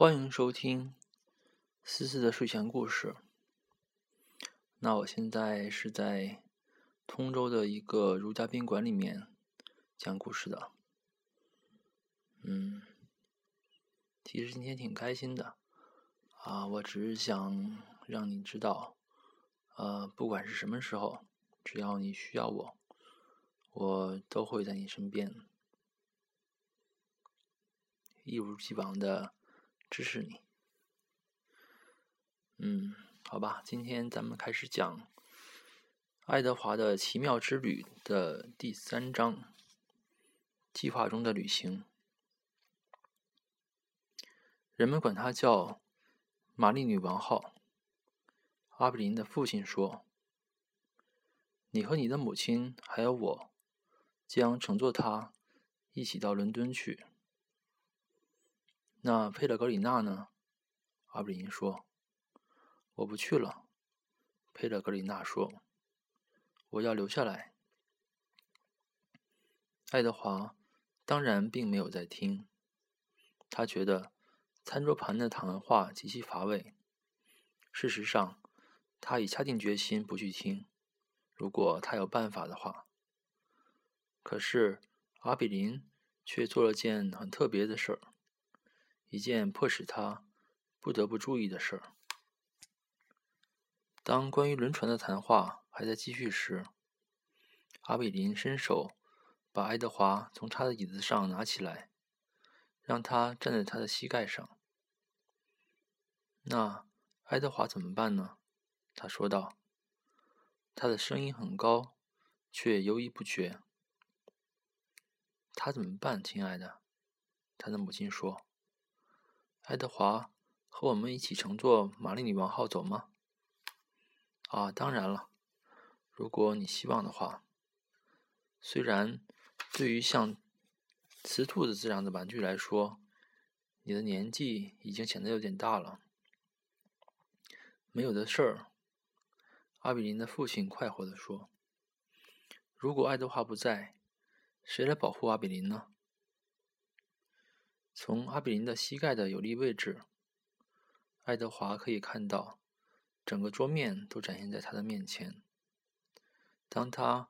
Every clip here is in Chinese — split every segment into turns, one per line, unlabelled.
欢迎收听思思的睡前故事。那我现在是在通州的一个如家宾馆里面讲故事的。嗯，其实今天挺开心的啊！我只是想让你知道，呃，不管是什么时候，只要你需要我，我都会在你身边，一如既往的。支持你，嗯，好吧，今天咱们开始讲《爱德华的奇妙之旅》的第三章——计划中的旅行。人们管它叫“玛丽女王号”。阿比林的父亲说：“你和你的母亲还有我，将乘坐它一起到伦敦去。”那佩德格里纳呢？阿比林说：“我不去了。”佩德格里纳说：“我要留下来。”爱德华当然并没有在听，他觉得餐桌旁的谈话极其乏味。事实上，他已下定决心不去听，如果他有办法的话。可是阿比林却做了件很特别的事儿。一件迫使他不得不注意的事儿。当关于轮船的谈话还在继续时，阿比林伸手把爱德华从他的椅子上拿起来，让他站在他的膝盖上。那爱德华怎么办呢？他说道。他的声音很高，却犹豫不决。他怎么办，亲爱的？他的母亲说。爱德华和我们一起乘坐玛丽女王号走吗？啊，当然了，如果你希望的话。虽然对于像雌兔子这样的玩具来说，你的年纪已经显得有点大了。没有的事儿，阿比林的父亲快活地说：“如果爱德华不在，谁来保护阿比林呢？”从阿比林的膝盖的有利位置，爱德华可以看到整个桌面都展现在他的面前。当他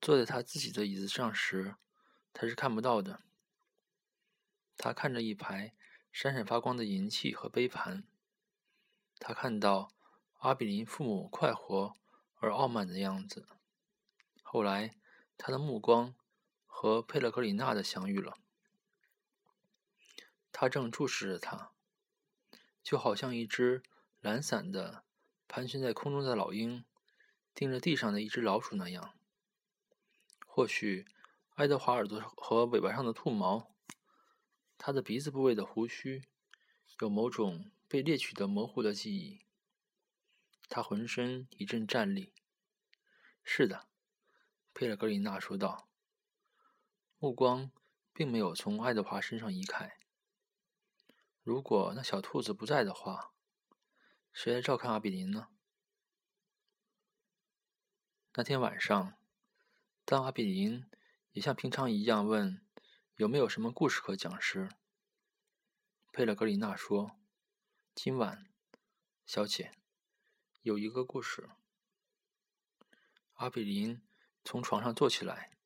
坐在他自己的椅子上时，他是看不到的。他看着一排闪闪发光的银器和杯盘，他看到阿比林父母快活而傲慢的样子。后来，他的目光和佩勒格里纳的相遇了。他正注视着他，就好像一只懒散的盘旋在空中的老鹰盯着地上的一只老鼠那样。或许爱德华耳朵和尾巴上的兔毛，他的鼻子部位的胡须，有某种被猎取的模糊的记忆。他浑身一阵战栗。是的，佩勒格里纳说道，目光并没有从爱德华身上移开。如果那小兔子不在的话，谁来照看阿比林呢？那天晚上，当阿比林也像平常一样问有没有什么故事可讲时，佩勒格里娜说：“今晚，小姐，有一个故事。”阿比林从床上坐起来。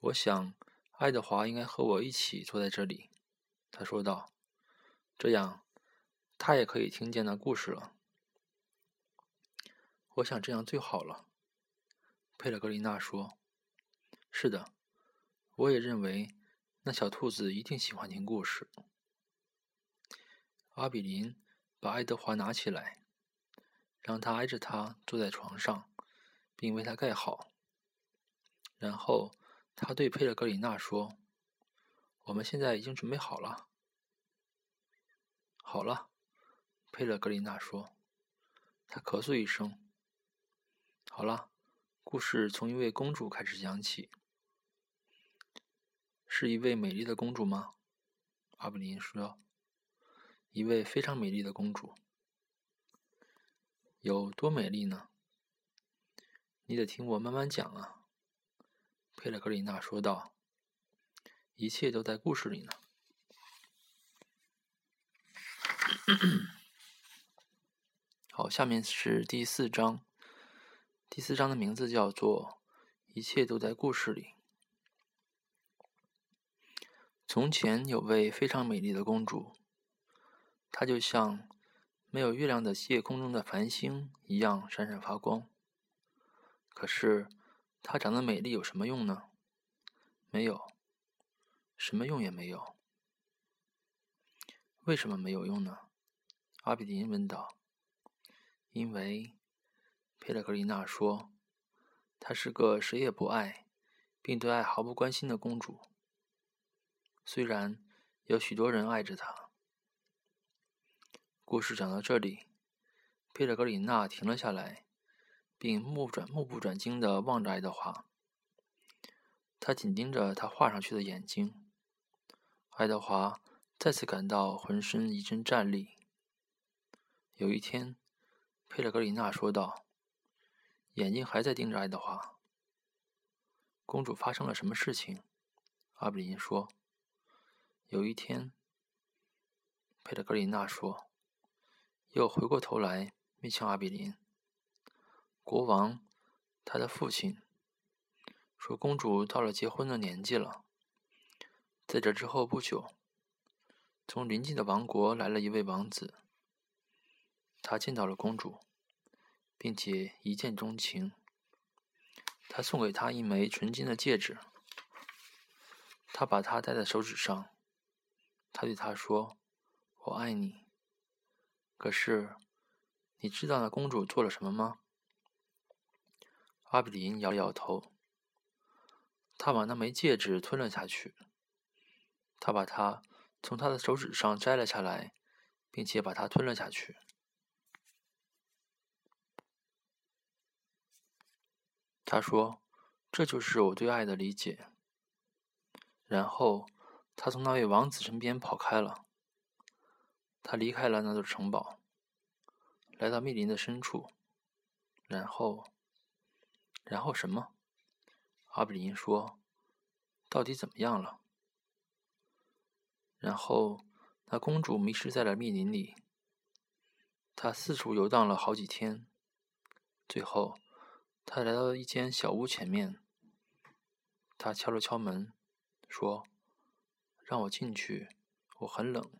我想，爱德华应该和我一起坐在这里，他说道。这样，他也可以听见那故事了。我想这样最好了，佩勒格里娜说。“是的，我也认为那小兔子一定喜欢听故事。”阿比林把爱德华拿起来，让他挨着他坐在床上，并为他盖好。然后他对佩勒格里娜说：“我们现在已经准备好了。”好了，佩勒格里娜说。他咳嗽一声。好了，故事从一位公主开始讲起。是一位美丽的公主吗？阿布林说。一位非常美丽的公主。有多美丽呢？你得听我慢慢讲啊。佩勒格里娜说道。一切都在故事里呢。好下面是第四章。第四章的名字叫做《一切都在故事里》。从前有位非常美丽的公主，她就像没有月亮的夜空中的繁星一样闪闪发光。可是，她长得美丽有什么用呢？没有，什么用也没有。为什么没有用呢？阿比林问道。因为佩勒格里娜说：“她是个谁也不爱，并对爱毫不关心的公主。虽然有许多人爱着她。”故事讲到这里，佩勒格里娜停了下来，并目转目不转睛地望着爱德华。他紧盯着他画上去的眼睛。爱德华再次感到浑身一阵战栗。有一天。佩勒格里娜说道，眼睛还在盯着爱德华。公主发生了什么事情？阿比林说。有一天，佩勒格里娜说，又回过头来面向阿比林。国王，他的父亲，说公主到了结婚的年纪了。在这之后不久，从邻近的王国来了一位王子。他见到了公主，并且一见钟情。他送给她一枚纯金的戒指，他把它戴在手指上。他对她说：“我爱你。”可是，你知道那公主做了什么吗？阿比林摇了摇头。他把那枚戒指吞了下去。他把它从他的手指上摘了下来，并且把它吞了下去。他说：“这就是我对爱的理解。”然后，他从那位王子身边跑开了。他离开了那座城堡，来到密林的深处。然后，然后什么？阿比林说：“到底怎么样了？”然后，那公主迷失在了密林里。她四处游荡了好几天，最后。他来到一间小屋前面，他敲了敲门，说：“让我进去，我很冷。”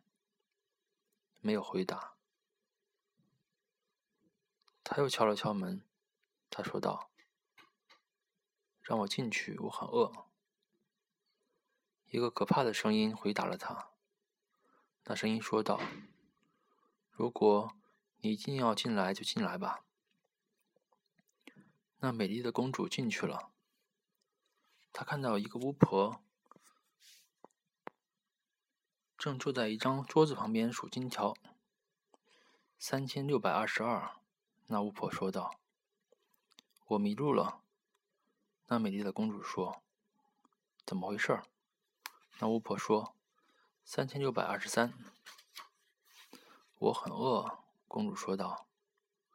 没有回答。他又敲了敲门，他说道：“让我进去，我很饿。”一个可怕的声音回答了他。那声音说道：“如果你一定要进来，就进来吧。”那美丽的公主进去了。她看到一个巫婆正坐在一张桌子旁边数金条。三千六百二十二，那巫婆说道：“我迷路了。”那美丽的公主说：“怎么回事？”那巫婆说：“三千六百二十三。”我很饿，公主说道。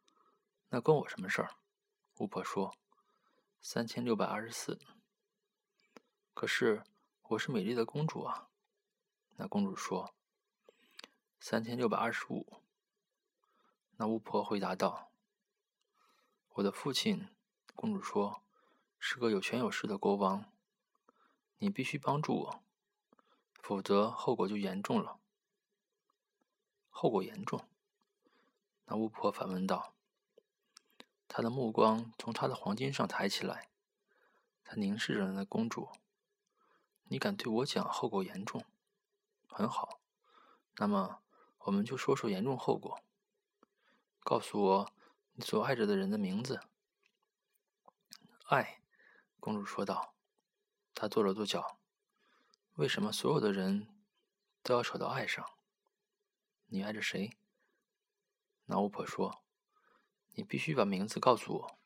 “那关我什么事儿？”巫婆说：“三千六百二十四。”可是我是美丽的公主啊！那公主说：“三千六百二十五。”那巫婆回答道：“我的父亲，公主说，是个有权有势的国王。你必须帮助我，否则后果就严重了。”后果严重？那巫婆反问道。他的目光从他的黄金上抬起来，他凝视着那公主。你敢对我讲后果严重？很好，那么我们就说说严重后果。告诉我你所爱着的人的名字。爱，公主说道。她跺了跺脚。为什么所有的人都要扯到爱上？你爱着谁？那巫婆说。你必须把名字告诉我。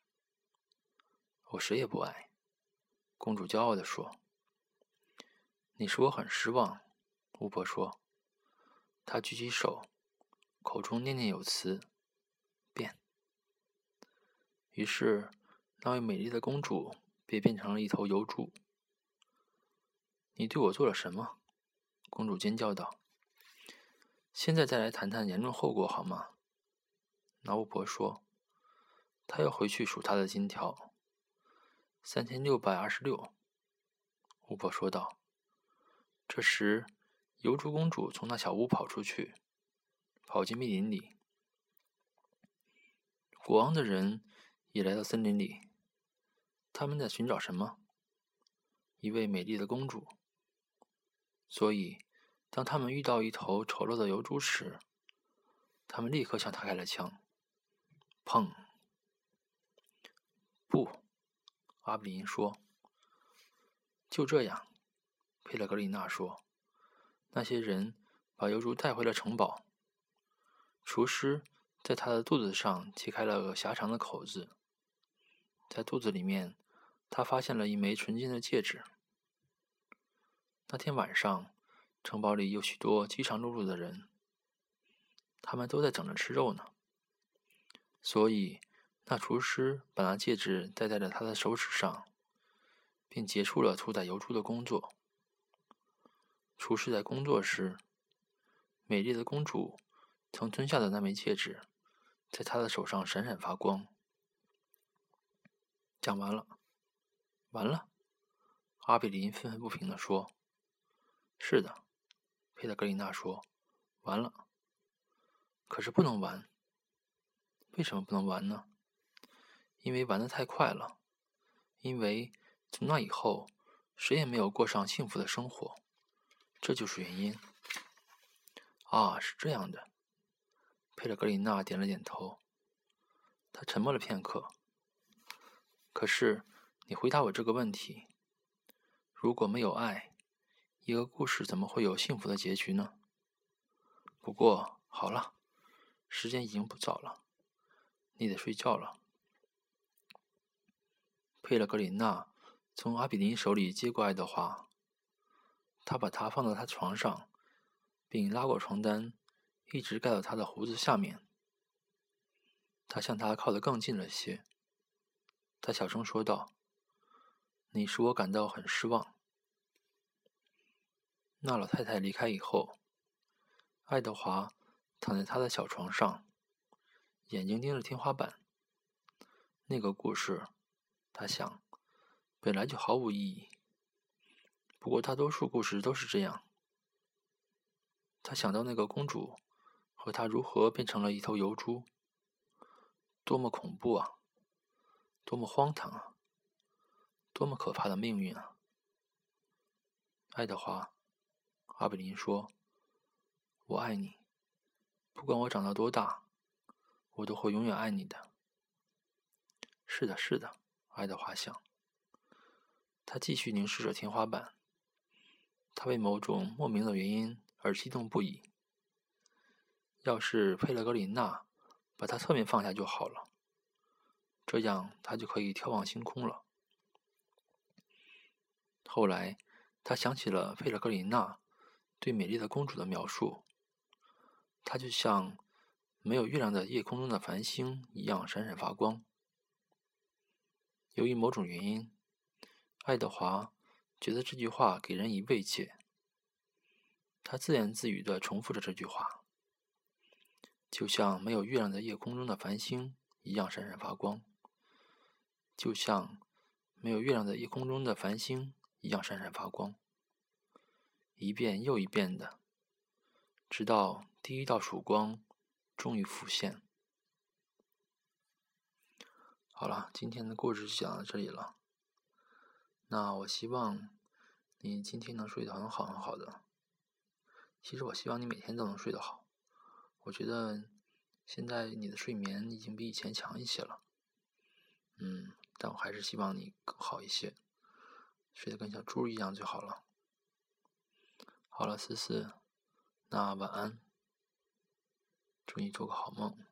我谁也不爱。”公主骄傲地说。“你使我很失望。”巫婆说。她举起手，口中念念有词：“变。”于是，那位美丽的公主便变成了一头油猪。“你对我做了什么？”公主尖叫道。“现在再来谈谈严重后果好吗？”那巫婆说：“他要回去数他的金条。”三千六百二十六。巫婆说道。这时，油烛公主从那小屋跑出去，跑进密林里。国王的人也来到森林里。他们在寻找什么？一位美丽的公主。所以，当他们遇到一头丑陋的油猪时，他们立刻向他开了枪。砰！不，阿比林说。就这样，佩勒格里娜说。那些人把油猪带回了城堡。厨师在他的肚子上切开了个狭长的口子，在肚子里面，他发现了一枚纯金的戒指。那天晚上，城堡里有许多饥肠辘辘的人，他们都在等着吃肉呢。所以，那厨师把那戒指戴在了他的手指上，并结束了屠宰油猪的工作。厨师在工作时，美丽的公主曾吞下的那枚戒指，在他的手上闪闪发光。讲完了，完了，阿比林愤愤不平地说。是的，佩德格里娜说：“完了。”可是不能玩。为什么不能玩呢？因为玩的太快了。因为从那以后，谁也没有过上幸福的生活。这就是原因。啊，是这样的。佩德格里娜点了点头。他沉默了片刻。可是，你回答我这个问题：如果没有爱？一个故事怎么会有幸福的结局呢？不过好了，时间已经不早了，你得睡觉了。佩勒格里娜从阿比林手里接过爱德华，他把他放到他床上，并拉过床单，一直盖到他的胡子下面。他向他靠得更近了些。他小声说道：“你使我感到很失望。”那老太太离开以后，爱德华躺在他的小床上，眼睛盯着天花板。那个故事，他想，本来就毫无意义。不过大多数故事都是这样。他想到那个公主和她如何变成了一头油猪，多么恐怖啊！多么荒唐啊！多么可怕的命运啊！爱德华。阿比林说：“我爱你，不管我长到多大，我都会永远爱你的。”是的，是的，爱的画像。他继续凝视着天花板，他为某种莫名的原因而激动不已。要是佩勒格里娜把他侧面放下就好了，这样他就可以眺望星空了。后来，他想起了佩勒格里娜。对美丽的公主的描述，她就像没有月亮的夜空中的繁星一样闪闪发光。由于某种原因，爱德华觉得这句话给人以慰藉。他自言自语的重复着这句话：“就像没有月亮的夜空中的繁星一样闪闪发光，就像没有月亮的夜空中的繁星一样闪闪发光。”一遍又一遍的，直到第一道曙光终于浮现。好了，今天的故事就讲到这里了。那我希望你今天能睡得很好很好的。其实我希望你每天都能睡得好。我觉得现在你的睡眠已经比以前强一些了。嗯，但我还是希望你更好一些，睡得跟小猪一样就好了。好了，思思，那晚安，祝你做个好梦。